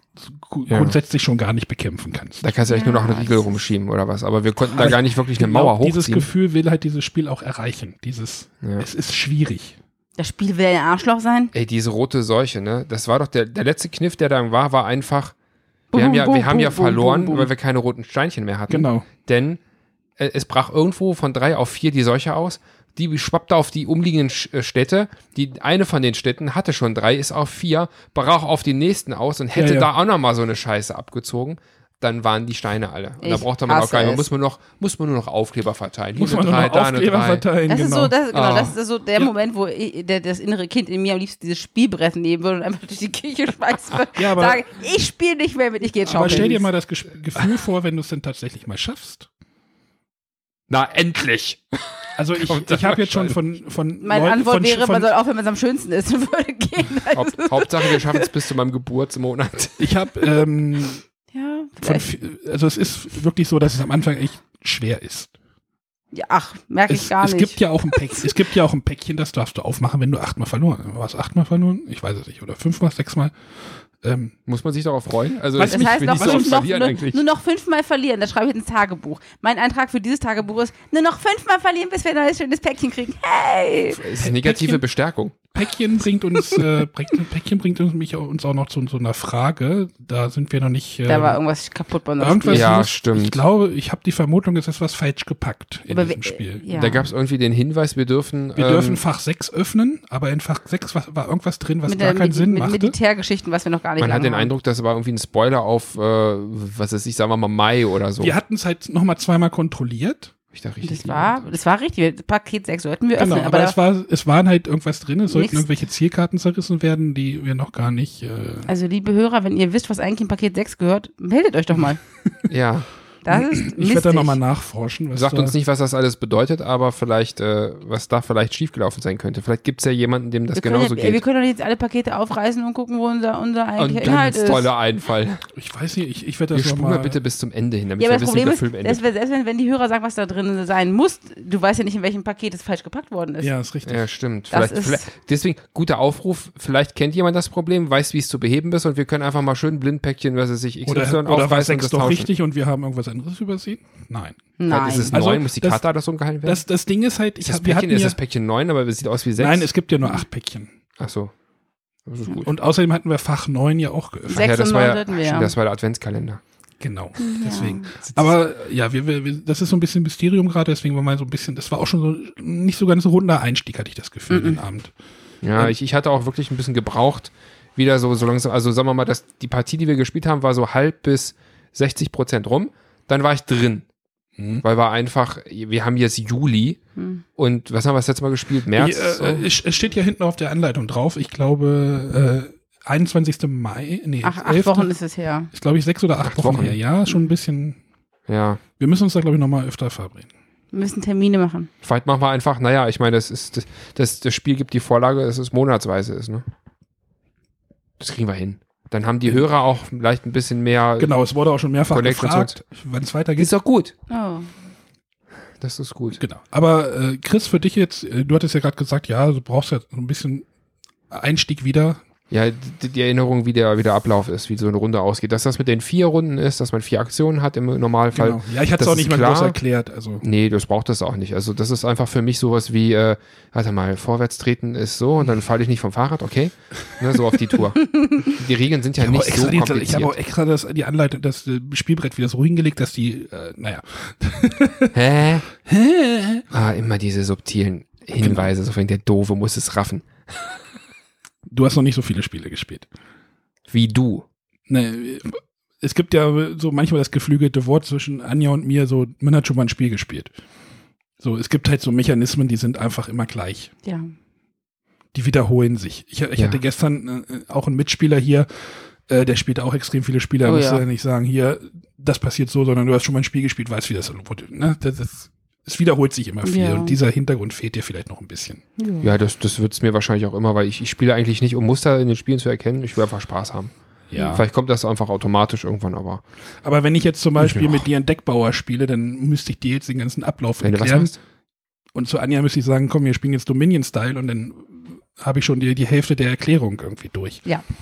[SPEAKER 2] Ja.
[SPEAKER 1] grundsätzlich schon gar nicht bekämpfen kannst.
[SPEAKER 2] Da kannst du echt nur noch einen Riegel rumschieben oder was. Aber wir konnten da gar nicht wirklich eine Mauer
[SPEAKER 1] Dieses
[SPEAKER 2] hochziehen.
[SPEAKER 1] Gefühl will halt dieses Spiel auch erreichen. Dieses,
[SPEAKER 2] Ja.
[SPEAKER 1] es ist schwierig.
[SPEAKER 3] Das Spiel will ein Arschloch sein.
[SPEAKER 2] Ey, diese rote Seuche, ne? Das war doch der, der letzte Kniff, der dann war, war einfach, wir
[SPEAKER 3] Bum,
[SPEAKER 2] haben ja,
[SPEAKER 3] bum,
[SPEAKER 2] wir haben ja verloren, weil wir keine roten Steinchen mehr hatten.
[SPEAKER 1] Genau.
[SPEAKER 2] Denn äh, es brach irgendwo von drei auf vier die Seuche aus. Die schwappte auf die umliegenden äh, Städte. Die eine von den Städten hatte schon drei, ist auf vier, brach auf die nächsten aus und hätte
[SPEAKER 1] Ja, ja.
[SPEAKER 2] da auch nochmal so eine Scheiße abgezogen. Dann waren die Steine alle. Und da
[SPEAKER 3] Ich
[SPEAKER 2] brauchte man auch gar nicht. Muss man noch, muss man nur noch Aufkleber verteilen. Hier
[SPEAKER 1] Muss
[SPEAKER 2] eine
[SPEAKER 1] man nur
[SPEAKER 2] drei,
[SPEAKER 1] noch
[SPEAKER 2] da eine
[SPEAKER 1] Aufkleber verteilen.
[SPEAKER 3] Das
[SPEAKER 1] genau.
[SPEAKER 3] ist so, das, genau,
[SPEAKER 2] Ah.
[SPEAKER 3] das ist so der
[SPEAKER 1] Ja.
[SPEAKER 3] Moment, wo ich, der, das innere Kind in mir am liebsten dieses Spielbrett nehmen würde und einfach durch die Kirche schmeißen würde.
[SPEAKER 1] Ja, aber-
[SPEAKER 3] Sage, ich spiele nicht mehr mit, ich gehe jetzt
[SPEAKER 1] Aber
[SPEAKER 3] schaukeln.
[SPEAKER 1] stell dir mal das Ges- Gefühl vor, wenn du es denn tatsächlich mal schaffst.
[SPEAKER 2] Na, endlich!
[SPEAKER 1] Also ich, ich habe jetzt schon von, von
[SPEAKER 3] Meine
[SPEAKER 1] Leuten-
[SPEAKER 3] Antwort
[SPEAKER 1] von,
[SPEAKER 3] wäre,
[SPEAKER 1] von,
[SPEAKER 3] man soll aufhören, wenn es am schönsten ist und würde gehen. Also,
[SPEAKER 2] Haupt, Hauptsache, wir schaffen es bis zu meinem Geburtsmonat.
[SPEAKER 1] Ich habe, ähm,
[SPEAKER 3] ja,
[SPEAKER 1] von, also es ist wirklich so, dass es am Anfang echt schwer ist.
[SPEAKER 3] ja, ach, merke ich gar
[SPEAKER 1] es
[SPEAKER 3] nicht.
[SPEAKER 1] gibt ja auch ein Päckchen, es gibt ja auch ein Päckchen, das darfst du aufmachen, wenn du achtmal verloren hast. Warst du achtmal verloren? Ich weiß es nicht. Oder fünfmal, sechsmal. Ähm,
[SPEAKER 2] Muss man sich darauf freuen? Also,
[SPEAKER 1] Was
[SPEAKER 3] das heißt, noch
[SPEAKER 2] nicht so
[SPEAKER 3] noch,
[SPEAKER 2] verlieren
[SPEAKER 3] nur,
[SPEAKER 2] eigentlich.
[SPEAKER 3] nur noch fünfmal verlieren. Das schreibe ich ins Tagebuch. Mein Eintrag für dieses Tagebuch ist, nur noch fünfmal verlieren, bis wir ein neues schönes Päckchen kriegen. Hey!
[SPEAKER 2] Es ist negative
[SPEAKER 1] Päckchen-
[SPEAKER 2] Bestärkung.
[SPEAKER 1] Päckchen bringt uns, äh, Päckchen bringt uns, mich, auch- uns auch noch zu so einer Frage. Da sind wir noch nicht. Äh,
[SPEAKER 3] Da war irgendwas kaputt bei Spiel.
[SPEAKER 2] Ja,
[SPEAKER 1] muss,
[SPEAKER 2] stimmt.
[SPEAKER 1] Ich glaube, ich habe die Vermutung, es ist was falsch gepackt in
[SPEAKER 3] Aber
[SPEAKER 1] diesem Spiel.
[SPEAKER 3] Ja.
[SPEAKER 2] Da gab es irgendwie den Hinweis, wir dürfen.
[SPEAKER 1] Wir
[SPEAKER 2] ähm,
[SPEAKER 1] dürfen Fach 6 öffnen, aber in Fach 6 war, war irgendwas drin, was
[SPEAKER 3] mit,
[SPEAKER 1] gar keinen
[SPEAKER 3] mit,
[SPEAKER 1] Sinn
[SPEAKER 3] mit
[SPEAKER 1] machte.
[SPEAKER 3] Militärgeschichten, was wir noch gar nicht
[SPEAKER 2] Man hat den
[SPEAKER 3] haben.
[SPEAKER 2] Eindruck, das war irgendwie ein Spoiler auf, äh, was weiß ich, sagen wir mal Mai oder so.
[SPEAKER 1] Wir hatten es halt nochmal zweimal kontrolliert.
[SPEAKER 2] Ich da richtig
[SPEAKER 3] Das war, das war richtig. Paket 6 sollten wir
[SPEAKER 1] Genau,
[SPEAKER 3] öffnen.
[SPEAKER 1] aber,
[SPEAKER 3] aber
[SPEAKER 1] es, war, es waren halt irgendwas drin. Es sollten
[SPEAKER 3] Nichts.
[SPEAKER 1] irgendwelche Zielkarten zerrissen werden, die wir noch gar nicht. Äh,
[SPEAKER 3] also, liebe Hörer, wenn ihr wisst, was eigentlich in Paket 6 gehört, meldet euch doch mal.
[SPEAKER 2] Ja,
[SPEAKER 3] Das ist
[SPEAKER 1] Ich werde da nochmal nachforschen. Was
[SPEAKER 2] Sagt uns nicht, was das alles bedeutet, aber vielleicht, äh, was da vielleicht schiefgelaufen sein könnte. Vielleicht gibt es ja jemanden, dem das
[SPEAKER 3] wir
[SPEAKER 2] genauso
[SPEAKER 3] ja, wir
[SPEAKER 2] geht.
[SPEAKER 3] können doch jetzt alle Pakete aufreißen und gucken, wo unser, unser
[SPEAKER 2] Und
[SPEAKER 3] eigentlicher Inhalt
[SPEAKER 2] ganz
[SPEAKER 3] ist.
[SPEAKER 2] toller Einfall.
[SPEAKER 1] Ich weiß nicht, ich, ich werde
[SPEAKER 2] Wir
[SPEAKER 1] das
[SPEAKER 2] spulen mal
[SPEAKER 1] nochmal.
[SPEAKER 2] bitte bis zum Ende hin, damit
[SPEAKER 3] Ja,
[SPEAKER 2] wir
[SPEAKER 3] das
[SPEAKER 2] wissen, wie
[SPEAKER 3] Problem
[SPEAKER 2] der Film endet.
[SPEAKER 3] dass wir, selbst wenn, wenn die Hörer sagen, was da drin sein muss, du weißt ja nicht, in welchem Paket es falsch gepackt worden ist.
[SPEAKER 1] Ja, ist richtig.
[SPEAKER 2] Ja, stimmt.
[SPEAKER 3] Das
[SPEAKER 2] Vielleicht,
[SPEAKER 3] ist-
[SPEAKER 2] vielleicht, deswegen, guter Aufruf. Vielleicht kennt jemand das Problem, weiß, wie es zu beheben ist und wir können einfach mal schön Blindpäckchen, was es sich XY
[SPEAKER 1] Oder, oder
[SPEAKER 2] aufreißen und
[SPEAKER 1] sechs
[SPEAKER 2] das
[SPEAKER 1] doch
[SPEAKER 2] tauschen.
[SPEAKER 1] richtig und wir haben irgendwas anderes übersehen? Nein.
[SPEAKER 3] Nein.
[SPEAKER 2] Ist es
[SPEAKER 1] Also,
[SPEAKER 2] neun, muss die
[SPEAKER 1] das-
[SPEAKER 2] Karte da so umgehalten werden?
[SPEAKER 1] Das, das Ding ist halt, ich
[SPEAKER 2] das
[SPEAKER 1] hab,
[SPEAKER 2] Päckchen, ist
[SPEAKER 1] ja,
[SPEAKER 2] das Päckchen neun, aber es sieht aus wie sechs?
[SPEAKER 1] Nein, es gibt ja nur acht Päckchen.
[SPEAKER 2] Ach so. Das ist gut.
[SPEAKER 1] Und außerdem hatten wir Fach 9 ja auch geöffnet.
[SPEAKER 2] Ach ja,
[SPEAKER 3] Sechs
[SPEAKER 2] das war
[SPEAKER 3] neun
[SPEAKER 2] ja,
[SPEAKER 3] ja.
[SPEAKER 2] das war der Adventskalender.
[SPEAKER 1] Genau, deswegen. Aber ja, wir, wir, wir- das ist so ein bisschen Mysterium gerade, deswegen war mal so ein bisschen, das war auch schon so nicht so ganz ein runder Einstieg, hatte ich das Gefühl, den Abend.
[SPEAKER 2] Ja,
[SPEAKER 1] Ähm,
[SPEAKER 2] ich, ich hatte auch wirklich ein bisschen gebraucht, wieder so, so langsam, also sagen wir mal, dass die Partie, die wir gespielt haben, war so halb bis 60 Prozent rum. Dann war ich drin.
[SPEAKER 1] Mhm.
[SPEAKER 2] Weil war einfach, wir haben jetzt Juli
[SPEAKER 3] Hm.
[SPEAKER 2] und was haben wir das letzte Mal gespielt? März?
[SPEAKER 1] Äh,
[SPEAKER 2] so?
[SPEAKER 1] äh, es es steht ja hinten auf der Anleitung drauf, ich glaube, äh, 21. Mai, nee,
[SPEAKER 3] Ach, acht
[SPEAKER 1] 11.
[SPEAKER 3] Wochen ist es her.
[SPEAKER 1] ist glaube ich sechs oder acht,
[SPEAKER 2] Acht
[SPEAKER 1] Wochen,
[SPEAKER 2] Wochen.
[SPEAKER 1] her. Ja, schon ein bisschen,
[SPEAKER 2] ja.
[SPEAKER 1] wir müssen uns da glaube ich nochmal öfter verabreden.
[SPEAKER 3] Wir müssen Termine machen.
[SPEAKER 2] Vielleicht machen wir einfach, naja, ich meine, das ist, das, das, das Spiel gibt die Vorlage, dass es monatsweise ist, ne? Das kriegen wir hin. Dann haben die Hörer auch vielleicht ein bisschen mehr.
[SPEAKER 1] Genau, es wurde auch schon mehrfach
[SPEAKER 2] Connect
[SPEAKER 1] gefragt, wann es weitergeht.
[SPEAKER 2] Ist doch gut.
[SPEAKER 3] Oh.
[SPEAKER 2] Das ist gut.
[SPEAKER 1] Genau. Aber äh, Chris, für dich jetzt, äh, du hattest ja gerade gesagt, ja, du brauchst ja so ein bisschen Einstieg wieder.
[SPEAKER 2] Ja, die, die Erinnerung, wie der, wie der Ablauf ist, wie so eine Runde ausgeht. Dass das mit den vier Runden ist, dass man vier Aktionen hat im Normalfall.
[SPEAKER 1] Genau. Ja, ich hatte es auch nicht mal groß erklärt. Also
[SPEAKER 2] Nee, das braucht das auch nicht. Also das ist einfach für mich sowas wie, äh, warte mal, vorwärts treten ist so und dann falle ich nicht vom Fahrrad, okay? Ne, so auf die Tour. die Regeln sind ja
[SPEAKER 1] ich
[SPEAKER 2] nicht so
[SPEAKER 1] die, ich
[SPEAKER 2] kompliziert.
[SPEAKER 1] habe auch extra das, die Anleitung, das äh, Spielbrett wieder so hingelegt, dass die, äh, naja.
[SPEAKER 2] Hä? Ah, immer diese subtilen Hinweise, so wenn der Doofe muss es raffen.
[SPEAKER 1] Du hast noch nicht so viele Spiele gespielt.
[SPEAKER 2] Wie du.
[SPEAKER 1] Ne, es gibt ja so manchmal das geflügelte Wort zwischen Anja und mir, so, man hat schon mal ein Spiel gespielt. So, es gibt halt so Mechanismen, die sind einfach immer gleich.
[SPEAKER 3] Ja.
[SPEAKER 1] die wiederholen sich. Ich, ich
[SPEAKER 2] Ja.
[SPEAKER 1] hatte gestern äh, auch einen Mitspieler hier, äh, der spielt auch extrem viele Spiele. Da
[SPEAKER 3] Oh,
[SPEAKER 1] musst du
[SPEAKER 3] ja.
[SPEAKER 1] nicht sagen, hier, das passiert so, sondern du hast schon mal ein Spiel gespielt, weißt, wie das. Ne? Das, das, es wiederholt sich immer viel
[SPEAKER 3] Ja.
[SPEAKER 1] und dieser Hintergrund fehlt dir vielleicht noch ein bisschen.
[SPEAKER 2] Ja, das, das wird es mir wahrscheinlich auch immer, weil ich, ich spiele eigentlich nicht, um Muster in den Spielen zu erkennen. Ich will einfach Spaß haben. Vielleicht kommt das einfach automatisch irgendwann, aber
[SPEAKER 1] Aber wenn ich jetzt zum Beispiel
[SPEAKER 2] Ja.
[SPEAKER 1] mit dir einen Deckbauer spiele, dann müsste ich dir jetzt den ganzen Ablauf
[SPEAKER 2] wenn du was
[SPEAKER 1] erklären. Und zu Anja müsste ich sagen, komm, wir spielen jetzt Dominion-Style und dann habe ich schon die, die Hälfte der Erklärung irgendwie durch.
[SPEAKER 3] Ja.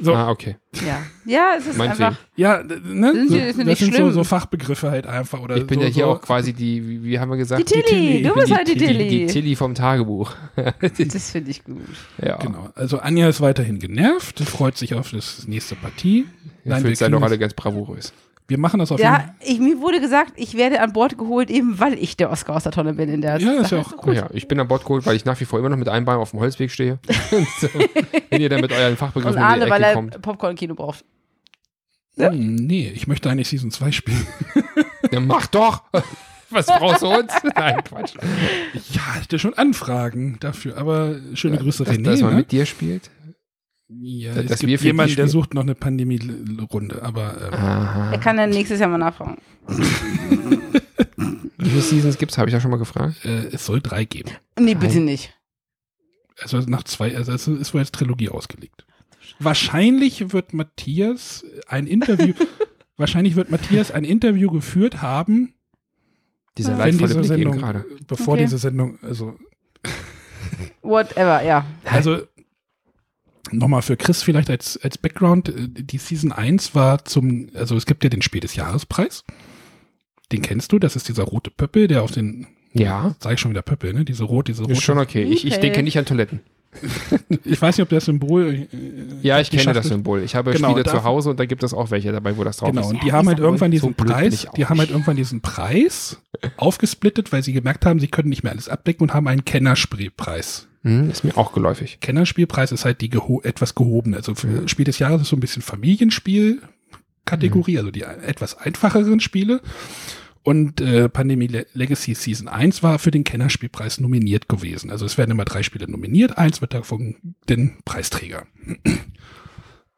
[SPEAKER 1] So.
[SPEAKER 2] Ah, okay.
[SPEAKER 3] Ja. Ja, es ist
[SPEAKER 2] Meinetwegen.
[SPEAKER 3] einfach.
[SPEAKER 1] Ja, d- ne?
[SPEAKER 3] Sind
[SPEAKER 1] so, das
[SPEAKER 3] nicht
[SPEAKER 1] sind so,
[SPEAKER 3] schlimm.
[SPEAKER 1] so Fachbegriffe halt einfach. Oder
[SPEAKER 2] Ich bin
[SPEAKER 1] so,
[SPEAKER 2] ja hier
[SPEAKER 1] so,
[SPEAKER 2] auch quasi die, wie, wie haben wir gesagt?
[SPEAKER 3] Die Tilly,
[SPEAKER 1] Tilly.
[SPEAKER 3] du
[SPEAKER 1] Ich
[SPEAKER 3] bist
[SPEAKER 2] die,
[SPEAKER 3] halt die
[SPEAKER 2] Tilly, die
[SPEAKER 3] Tilly.
[SPEAKER 2] Tilly vom Tagebuch.
[SPEAKER 3] Das finde ich gut.
[SPEAKER 2] ja.
[SPEAKER 1] Genau. Also Anja ist weiterhin genervt, freut sich auf das nächste Partie. Wir,
[SPEAKER 2] fühlt seid
[SPEAKER 1] kriegen
[SPEAKER 2] doch alle ganz bravourös.
[SPEAKER 1] Wir machen das auf jeden
[SPEAKER 3] Ja, ich, mir wurde gesagt, ich werde an Bord geholt, eben weil ich der Oscar aus der Tonne bin in der
[SPEAKER 1] Ja, ist ja auch
[SPEAKER 2] Oh ja, ich bin an Bord geholt, weil ich nach wie vor immer noch mit einem Bein auf dem Holzweg stehe. Und, wenn ihr dann mit euren
[SPEAKER 3] Und
[SPEAKER 2] Fachbegriffen die
[SPEAKER 3] Arne,
[SPEAKER 2] Ecke
[SPEAKER 3] weil er. Popcorn-Kino braucht.
[SPEAKER 1] Hm, nee, ich möchte eigentlich Season 2 spielen.
[SPEAKER 2] Ja, mach doch! Was brauchst du uns? Nein, Quatsch.
[SPEAKER 1] Ja, ich hatte schon Anfragen dafür, aber schöne Grüße
[SPEAKER 2] dass,
[SPEAKER 1] René.
[SPEAKER 2] dass man
[SPEAKER 1] ne?
[SPEAKER 2] mit dir spielt?
[SPEAKER 1] Ja,
[SPEAKER 2] dass
[SPEAKER 1] es gibt jemanden,
[SPEAKER 2] die
[SPEAKER 1] der sucht noch eine Pandemie-Runde, aber ähm.
[SPEAKER 3] Er kann dann nächstes Jahr mal nachfragen.
[SPEAKER 2] Wie viele Seasons gibt's? Habe ich ja schon mal gefragt.
[SPEAKER 1] äh, es soll drei geben.
[SPEAKER 3] Nee, bitte nicht.
[SPEAKER 1] Also nach zwei, also es ist wohl als Trilogie ausgelegt. Wahrscheinlich wird Matthias ein Interview, wahrscheinlich wird Matthias ein Interview geführt haben,
[SPEAKER 2] Dieser leidvolle
[SPEAKER 1] diese Sendung,
[SPEAKER 2] gerade.
[SPEAKER 1] bevor
[SPEAKER 3] Okay.
[SPEAKER 1] diese Sendung, also
[SPEAKER 3] Whatever, ja.
[SPEAKER 1] Also nochmal für Chris vielleicht als, als Background, die Season 1 war zum, also es gibt ja den Spiel des Jahrespreis. Den kennst du, das ist dieser rote Pöppel, der auf den,
[SPEAKER 2] Ja,
[SPEAKER 1] sag ich schon wieder Pöppel, ne? Diese rot, diese rote.
[SPEAKER 2] ist schon okay. Ich, ich
[SPEAKER 3] Okay.
[SPEAKER 2] denke nicht an Toiletten.
[SPEAKER 1] Ich weiß nicht, ob das Symbol. äh,
[SPEAKER 2] Ja, ich kenne das
[SPEAKER 1] Schachtel-
[SPEAKER 2] Symbol. Ich habe
[SPEAKER 1] Genau,
[SPEAKER 2] Spiele zu Hause und da gibt es auch welche dabei, wo das drauf
[SPEAKER 1] Genau,
[SPEAKER 2] ist.
[SPEAKER 1] und die haben halt irgendwann diesen
[SPEAKER 2] So
[SPEAKER 1] Preis,
[SPEAKER 2] ich
[SPEAKER 1] die haben halt irgendwann diesen Preis aufgesplittet, weil sie gemerkt haben, sie können nicht mehr alles abdecken und haben einen Kennerspielpreis.
[SPEAKER 2] Hm, ist mir auch geläufig.
[SPEAKER 1] Kennerspielpreis ist halt die geho etwas gehobene. Also für Spiel des Jahres ist so ein bisschen Familienspiel-Kategorie,
[SPEAKER 2] Mhm.
[SPEAKER 1] also die etwas einfacheren Spiele. Und äh, Pandemie Le Legacy Season 1 war für den Kennerspielpreis nominiert gewesen. Also es werden immer drei Spiele nominiert, eins wird davon den Preisträger.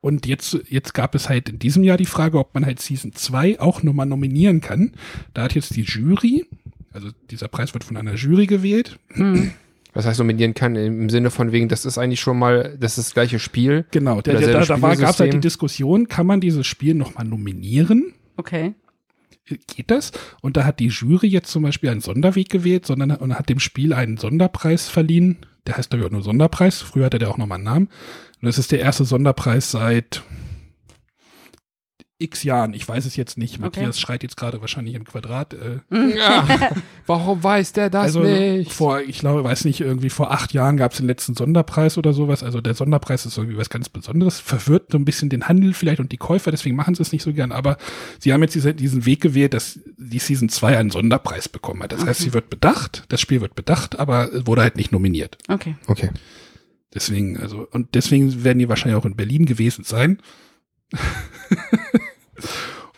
[SPEAKER 1] Und jetzt, jetzt gab es halt in diesem Jahr die Frage, ob man halt Season 2 auch nochmal nominieren kann. Da hat jetzt die Jury, also dieser Preis wird von einer Jury gewählt.
[SPEAKER 3] Hm.
[SPEAKER 2] Was heißt nominieren kann, im Sinne von wegen, das ist eigentlich schon mal, das ist das gleiche Spiel.
[SPEAKER 1] Genau, da,
[SPEAKER 2] Oder
[SPEAKER 1] da, da gab es halt die. Diskussion, kann man dieses Spiel nochmal nominieren?
[SPEAKER 3] Okay.
[SPEAKER 1] Geht das? Und da hat die Jury jetzt zum Beispiel einen Sonderweg gewählt, sondern und hat dem Spiel einen Sonderpreis verliehen. Der heißt glaube ich auch nur Sonderpreis. Früher hatte der auch nochmal einen Namen. Und das ist der erste Sonderpreis seit x Jahren. Ich weiß es jetzt nicht.
[SPEAKER 3] Okay.
[SPEAKER 1] Matthias schreit jetzt gerade wahrscheinlich im Quadrat. Äh,
[SPEAKER 2] Ja. Warum weiß der das
[SPEAKER 1] also
[SPEAKER 2] nicht?
[SPEAKER 1] vor, ich glaube, weiß nicht, irgendwie vor acht Jahren gab es den letzten Sonderpreis oder sowas. Also der Sonderpreis ist irgendwie was ganz Besonderes, verwirrt so ein bisschen den Handel vielleicht und die Käufer, deswegen machen sie es nicht so gern. Aber sie haben jetzt diese, diesen Weg gewählt, dass die Season 2 einen Sonderpreis bekommen hat. Das heißt, sie wird bedacht, das Spiel wird bedacht, aber wurde halt nicht nominiert.
[SPEAKER 3] Okay.
[SPEAKER 2] Okay.
[SPEAKER 1] Deswegen, also, und deswegen werden die wahrscheinlich auch in Berlin gewesen sein.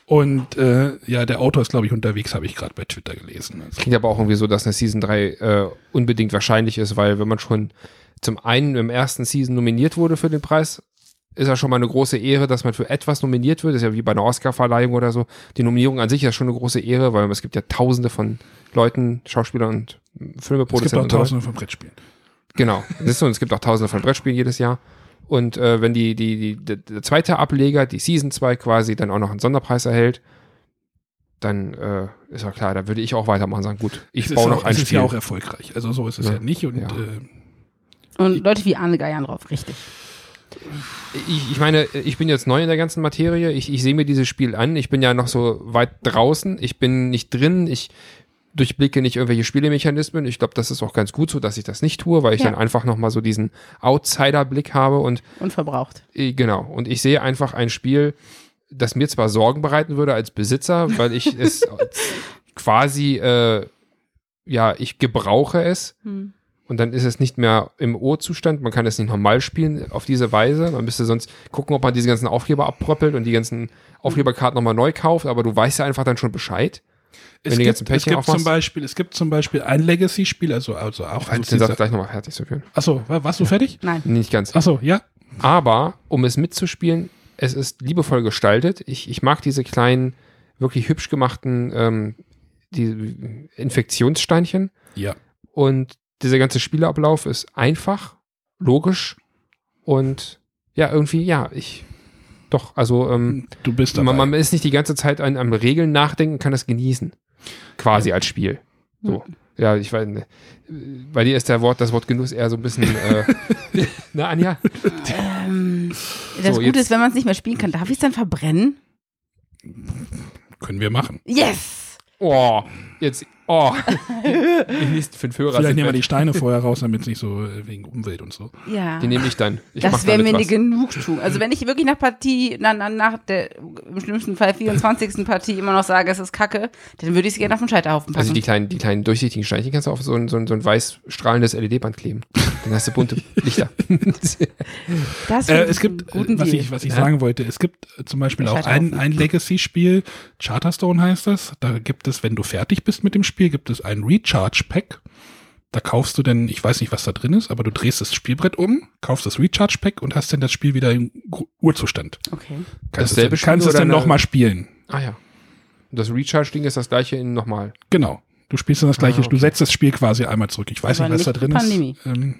[SPEAKER 1] und äh, ja, der Autor ist, glaube ich, unterwegs, habe ich gerade bei Twitter gelesen. Also,
[SPEAKER 2] Klingt aber auch irgendwie so, dass eine Season 3 äh, unbedingt wahrscheinlich ist, weil wenn man schon zum einen im ersten Season nominiert wurde für den Preis, ist ja schon mal eine große Ehre, dass man für etwas nominiert wird. Das ist ja wie bei einer Oscar-Verleihung oder so. Die Nominierung an sich ist schon eine große Ehre, weil es gibt ja tausende von Leuten, Schauspielern und
[SPEAKER 1] es gibt auch
[SPEAKER 2] Filmeproduzenten.
[SPEAKER 1] tausende von Brettspielen.
[SPEAKER 2] Genau. Siehst du, und es gibt auch tausende von Brettspielen jedes Jahr. Und äh, wenn die, die, die, der, der zweite Ableger, die Season 2 quasi, dann auch noch einen Sonderpreis erhält, dann äh, ist ja klar, da würde ich auch weitermachen sagen, gut, ich
[SPEAKER 1] es
[SPEAKER 2] baue
[SPEAKER 1] ist
[SPEAKER 2] noch
[SPEAKER 1] auch,
[SPEAKER 2] ein
[SPEAKER 1] es ist
[SPEAKER 2] Spiel.
[SPEAKER 1] ja auch erfolgreich. Also so ist es ja,
[SPEAKER 2] Ja.
[SPEAKER 1] nicht. Und
[SPEAKER 2] Ja.
[SPEAKER 1] Äh,
[SPEAKER 3] Und Leute wie Arne geiern drauf, richtig.
[SPEAKER 2] ich, ich meine, ich bin jetzt neu in der ganzen Materie. Ich, ich sehe mir dieses Spiel an. Ich bin ja noch so weit draußen. Ich bin nicht drin. Ich durchblicke nicht irgendwelche Spielemechanismen. Ich glaube, das ist auch ganz gut so, dass ich das nicht tue, weil ich
[SPEAKER 3] Ja.
[SPEAKER 2] dann einfach nochmal so diesen Outsider-Blick habe und
[SPEAKER 3] Unverbraucht.
[SPEAKER 2] genau. Und ich sehe einfach ein Spiel, das mir zwar Sorgen bereiten würde als Besitzer, weil ich es quasi, äh, ja, ich gebrauche es.
[SPEAKER 3] Hm.
[SPEAKER 2] Und dann ist es nicht mehr im O-Zustand. Man kann es nicht normal spielen auf diese Weise. Man müsste sonst gucken, ob man diese ganzen Aufkleber abproppelt und die ganzen Aufkleberkarten nochmal neu kauft. Aber du weißt ja einfach dann schon Bescheid.
[SPEAKER 1] Es,
[SPEAKER 2] Wenn die
[SPEAKER 1] gibt,
[SPEAKER 2] ganzen
[SPEAKER 1] es,
[SPEAKER 2] Päckchen
[SPEAKER 1] gibt zum. Beispiel, es gibt zum Beispiel ein Legacy-Spiel, also, also auch eins
[SPEAKER 2] den Satz gleich nochmal fertig zu führen.
[SPEAKER 1] Achso, war, warst du fertig?
[SPEAKER 3] Nein.
[SPEAKER 2] Nicht ganz.
[SPEAKER 1] Achso, ja.
[SPEAKER 2] Aber um es mitzuspielen, es ist liebevoll gestaltet. Ich, ich mag diese kleinen, wirklich hübsch gemachten ähm, die Infektionssteinchen.
[SPEAKER 1] Ja.
[SPEAKER 2] Und dieser ganze Spielablauf ist einfach, logisch und ja, irgendwie, ja, ich doch, also ähm,
[SPEAKER 1] Du bist dabei.
[SPEAKER 2] man, man ist nicht die ganze Zeit an, an Regeln nachdenken, kann das genießen. Quasi als Spiel. So. Ja, ich weiß, bei dir ist der Wort, das Wort Genuss eher so ein bisschen, äh, na Anja?
[SPEAKER 3] Ähm, das
[SPEAKER 2] So,
[SPEAKER 3] Gute
[SPEAKER 2] jetzt-
[SPEAKER 3] ist, wenn man es nicht mehr spielen kann, darf ich es dann verbrennen?
[SPEAKER 1] Können wir machen.
[SPEAKER 3] Yes!
[SPEAKER 2] Oh, jetzt, oh. die nächsten fünf Hörer
[SPEAKER 1] Vielleicht nehmen wir die Steine vorher raus, damit es nicht so äh, wegen Umwelt und so.
[SPEAKER 3] Ja.
[SPEAKER 2] Die nehme ich dann. Ich
[SPEAKER 3] das wäre mir eine. Genugtuung. Also wenn ich wirklich nach Partie, na, na, nach der im schlimmsten Fall 24. Partie immer noch sage, es ist Kacke, dann würde ich es gerne auf den Scheiterhaufen packen.
[SPEAKER 2] Also die kleinen, die kleinen durchsichtigen Steinchen kannst du auf so ein, so ein, so ein weiß strahlendes LED-Band kleben. Dann hast du bunte Lichter.
[SPEAKER 3] das
[SPEAKER 1] Äh, es
[SPEAKER 3] ich
[SPEAKER 1] gibt, äh, was
[SPEAKER 3] Deal.
[SPEAKER 1] ich, was ich
[SPEAKER 2] Ja.
[SPEAKER 1] sagen wollte, es gibt äh, zum Beispiel
[SPEAKER 3] Der
[SPEAKER 1] auch ein, ein Legacy-Spiel, Charterstone heißt das. Da gibt es, wenn du fertig bist mit dem Spiel, gibt es ein Recharge-Pack. Da kaufst du dann, ich weiß nicht, was da drin ist, aber du drehst das Spielbrett um, kaufst das Recharge-Pack und hast dann das Spiel wieder im Urzustand.
[SPEAKER 3] Okay.
[SPEAKER 1] Kannst
[SPEAKER 2] Dasselbe
[SPEAKER 1] es dann, kannst
[SPEAKER 2] Spiel
[SPEAKER 1] es dann nochmal spielen.
[SPEAKER 2] ah ja. Das Recharge-Ding ist das gleiche in nochmal.
[SPEAKER 1] Genau. Du spielst dann das gleiche,
[SPEAKER 2] Ah, okay.
[SPEAKER 1] du setzt das Spiel quasi einmal zurück. Ich weiß
[SPEAKER 3] Aber
[SPEAKER 1] nicht, was da drin
[SPEAKER 3] Pandemie.
[SPEAKER 1] ist. Ähm,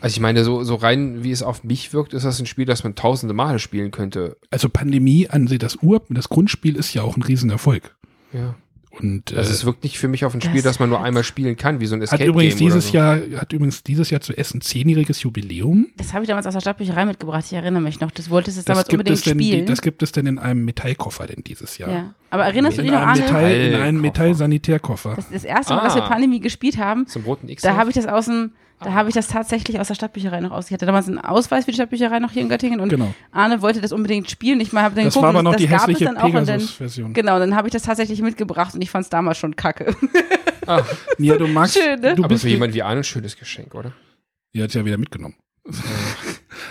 [SPEAKER 2] Also ich meine, so, so rein, wie es auf mich wirkt, ist das ein Spiel, das man tausende Male spielen könnte.
[SPEAKER 1] also Pandemie an sich, das Ur, das Grundspiel ist ja auch ein Riesenerfolg.
[SPEAKER 2] Ja.
[SPEAKER 1] Und äh,
[SPEAKER 2] Also es wirkt nicht für mich auf ein Spiel,
[SPEAKER 3] Das
[SPEAKER 2] das man nur
[SPEAKER 3] hat-
[SPEAKER 2] einmal spielen kann, wie so ein
[SPEAKER 1] hat
[SPEAKER 2] Escape
[SPEAKER 1] übrigens
[SPEAKER 2] Game oder
[SPEAKER 1] dieses
[SPEAKER 2] so.
[SPEAKER 1] Jahr, hat übrigens dieses Jahr zu Essen zehnjähriges Jubiläum.
[SPEAKER 3] Das habe ich damals aus der Stadtbücherei mitgebracht, ich erinnere mich noch. Das wolltest du
[SPEAKER 1] Das
[SPEAKER 3] damals unbedingt
[SPEAKER 1] denn, die,
[SPEAKER 3] spielen.
[SPEAKER 1] das gibt es denn in einem Metallkoffer denn dieses Jahr.
[SPEAKER 3] ja. Aber erinnerst du
[SPEAKER 1] In
[SPEAKER 3] dich noch, Arne?
[SPEAKER 1] Metall, in einem. Metallsanitärkoffer.
[SPEAKER 3] Das, das erste Mal, dass wir
[SPEAKER 2] Ah.
[SPEAKER 3] Pandemie gespielt haben,
[SPEAKER 2] Zum roten X.
[SPEAKER 3] da habe ich das aus dem, da habe ich das tatsächlich aus der Stadtbücherei noch aus. Ich hatte damals einen Ausweis für die Stadtbücherei noch hier in Göttingen und
[SPEAKER 1] Genau.
[SPEAKER 3] Arne wollte das unbedingt spielen. Ich habe dann
[SPEAKER 1] Das
[SPEAKER 3] geguckt,
[SPEAKER 1] war aber noch
[SPEAKER 3] das
[SPEAKER 1] die
[SPEAKER 3] gab es
[SPEAKER 1] hässliche
[SPEAKER 3] dann auch und dann,
[SPEAKER 1] Pegasus-Version.
[SPEAKER 3] genau, dann habe ich das tatsächlich mitgebracht und ich fand es damals schon kacke.
[SPEAKER 2] ah,
[SPEAKER 1] Ja, du magst,
[SPEAKER 3] Schön, ne?
[SPEAKER 1] du
[SPEAKER 2] aber
[SPEAKER 1] bist
[SPEAKER 2] für jemand wie Arne ein schönes Geschenk, oder?
[SPEAKER 1] Die hat ja wieder mitgenommen.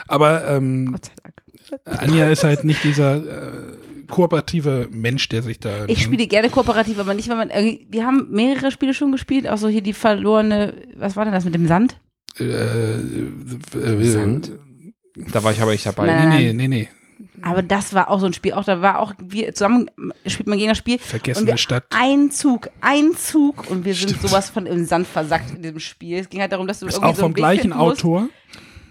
[SPEAKER 1] aber ähm,
[SPEAKER 3] Gott sei Dank.
[SPEAKER 1] Anja ist halt nicht dieser äh, kooperative Mensch, der sich da.
[SPEAKER 3] Ich spiele gerne kooperativ, aber nicht, wenn man, irgendwie- wir haben mehrere Spiele schon gespielt, auch so hier die verlorene, was war denn das mit dem Sand?
[SPEAKER 1] Äh, äh,
[SPEAKER 2] Sand? Da war ich aber nicht dabei.
[SPEAKER 3] Nein.
[SPEAKER 1] Nee, nee, nee, nee.
[SPEAKER 3] Aber das war auch so ein Spiel. Auch da war auch, wir zusammen spielt man gegen das Spiel.
[SPEAKER 1] Vergessene Stadt.
[SPEAKER 3] Ein Zug, ein Zug und wir sind sowas von im Sand versackt in diesem Spiel. Es ging halt darum, dass du
[SPEAKER 1] Ist
[SPEAKER 3] irgendwie
[SPEAKER 1] auch
[SPEAKER 3] so
[SPEAKER 1] vom gleichen. Autor.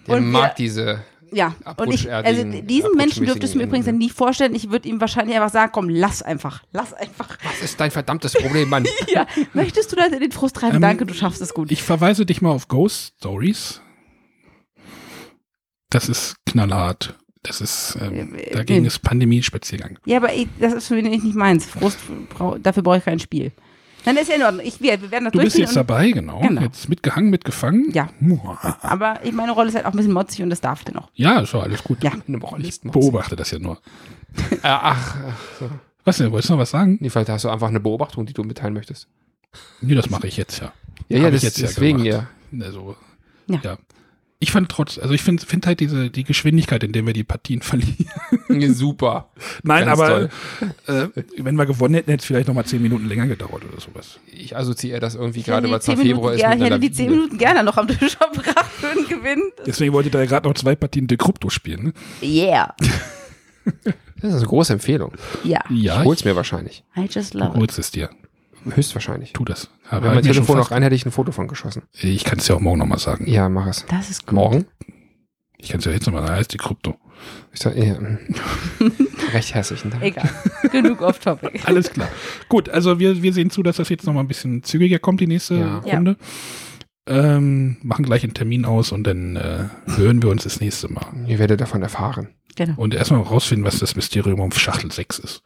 [SPEAKER 2] Der
[SPEAKER 3] Und
[SPEAKER 2] mag
[SPEAKER 3] wir-
[SPEAKER 2] diese.
[SPEAKER 3] Ja, und ich, also diesen Menschen dürftest du mir übrigens dann nie vorstellen. Ich würde ihm wahrscheinlich einfach sagen, komm, lass einfach, lass einfach.
[SPEAKER 2] Was ist dein verdammtes Problem, Mann?
[SPEAKER 3] Ja, möchtest du da in den Frust treiben?
[SPEAKER 1] Ähm,
[SPEAKER 3] Danke, du schaffst es gut.
[SPEAKER 1] Ich verweise dich mal auf Ghost Stories. Das ist knallhart. Das ist, ähm,
[SPEAKER 3] Äh,
[SPEAKER 1] dagegen
[SPEAKER 3] äh,
[SPEAKER 1] ist Pandemie-Spaziergang.
[SPEAKER 3] Ja, aber ich, das ist für mich nicht meins. Frust, dafür brauche ich kein Spiel. Nein, ist ja in Ordnung. Ich, wir, wir werden das
[SPEAKER 1] Du bist jetzt dabei, genau.
[SPEAKER 3] Genau.
[SPEAKER 1] Jetzt mitgehangen, mitgefangen.
[SPEAKER 3] Ja. Aber ich, meine Rolle ist halt auch ein bisschen motzig und das darf der noch.
[SPEAKER 1] Ja, ist doch alles gut.
[SPEAKER 3] Ja.
[SPEAKER 2] Moralist.
[SPEAKER 1] Beobachte das ja nur.
[SPEAKER 2] Äh, ach, ach so.
[SPEAKER 1] Was denn? Wolltest du noch was sagen?
[SPEAKER 2] Nee, vielleicht hast du einfach eine Beobachtung, die du mitteilen möchtest.
[SPEAKER 1] Nee, das mache ich jetzt ja.
[SPEAKER 2] Ja, ja, das,
[SPEAKER 1] ich jetzt ja
[SPEAKER 2] deswegen
[SPEAKER 1] gemacht.
[SPEAKER 2] ja.
[SPEAKER 1] Also,
[SPEAKER 3] Ja.
[SPEAKER 1] ja. Ich fand trotz, also ich finde find halt diese, die Geschwindigkeit, in der wir die Partien verlieren.
[SPEAKER 2] Ja, Super.
[SPEAKER 1] Nein,
[SPEAKER 2] Ganz
[SPEAKER 1] aber äh, wenn wir gewonnen hätten, hätte es vielleicht nochmal zehn Minuten länger gedauert oder sowas.
[SPEAKER 2] Ich assoziiere das irgendwie gerade, weil es noch
[SPEAKER 3] 10
[SPEAKER 2] Februar
[SPEAKER 3] Minuten,
[SPEAKER 2] ist.
[SPEAKER 3] ja, ich hätte die 10
[SPEAKER 2] Lawine.
[SPEAKER 3] Minuten gerne noch am Tisch verbracht für einen Gewinn.
[SPEAKER 1] Deswegen wollte da gerade noch zwei Partien De Krypto spielen. Ne?
[SPEAKER 3] Yeah.
[SPEAKER 2] Das ist eine große Empfehlung.
[SPEAKER 3] Ja.
[SPEAKER 1] Ja,
[SPEAKER 2] Ich hol's mir wahrscheinlich.
[SPEAKER 3] I just
[SPEAKER 1] du
[SPEAKER 3] love it.
[SPEAKER 1] holst es dir.
[SPEAKER 2] Höchstwahrscheinlich.
[SPEAKER 1] Tu das.
[SPEAKER 2] Wenn
[SPEAKER 1] Aber
[SPEAKER 2] mein
[SPEAKER 1] halt
[SPEAKER 2] Telefon noch rein, hätte ich ein Foto von geschossen.
[SPEAKER 1] ich kann es ja auch morgen nochmal sagen.
[SPEAKER 2] Ja, mach es.
[SPEAKER 3] Das ist gut.
[SPEAKER 2] Morgen?
[SPEAKER 1] Ich kann es ja jetzt nochmal sagen. heißt die Krypto.
[SPEAKER 2] Ich sag, ja. Recht herzlichen Dank.
[SPEAKER 3] Egal. Genug off topic.
[SPEAKER 1] Alles klar. Gut, also wir, wir sehen zu, dass das jetzt nochmal ein bisschen zügiger kommt, die nächste
[SPEAKER 2] Ja.
[SPEAKER 3] Ja.
[SPEAKER 1] Runde. Ähm, machen gleich einen Termin aus und dann äh, hören wir uns das nächste Mal.
[SPEAKER 2] Ihr werdet davon erfahren.
[SPEAKER 3] Genau.
[SPEAKER 1] Und erstmal rausfinden, was das Mysterium um Schachtel 6 ist.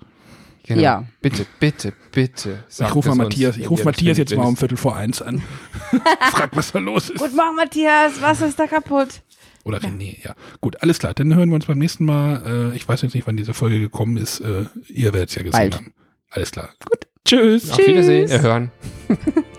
[SPEAKER 2] Genau.
[SPEAKER 3] Ja.
[SPEAKER 2] Bitte, bitte, bitte.
[SPEAKER 1] ich rufe Matthias, ich rufe Matthias jetzt mal um. Viertel vor eins an. Frag, was da los ist.
[SPEAKER 3] Guten Morgen, Matthias. Was ist da kaputt?
[SPEAKER 1] Oder René, ja. Gut, alles klar. Dann hören wir uns beim nächsten Mal. Äh, ich weiß jetzt nicht, wann diese Folge gekommen ist. Äh, ihr werdet es ja gesehen
[SPEAKER 3] Bald.
[SPEAKER 1] haben. Alles klar. Gut. Tschüss.
[SPEAKER 2] Auf Wiedersehen.
[SPEAKER 3] Tschüss.
[SPEAKER 2] Erhören.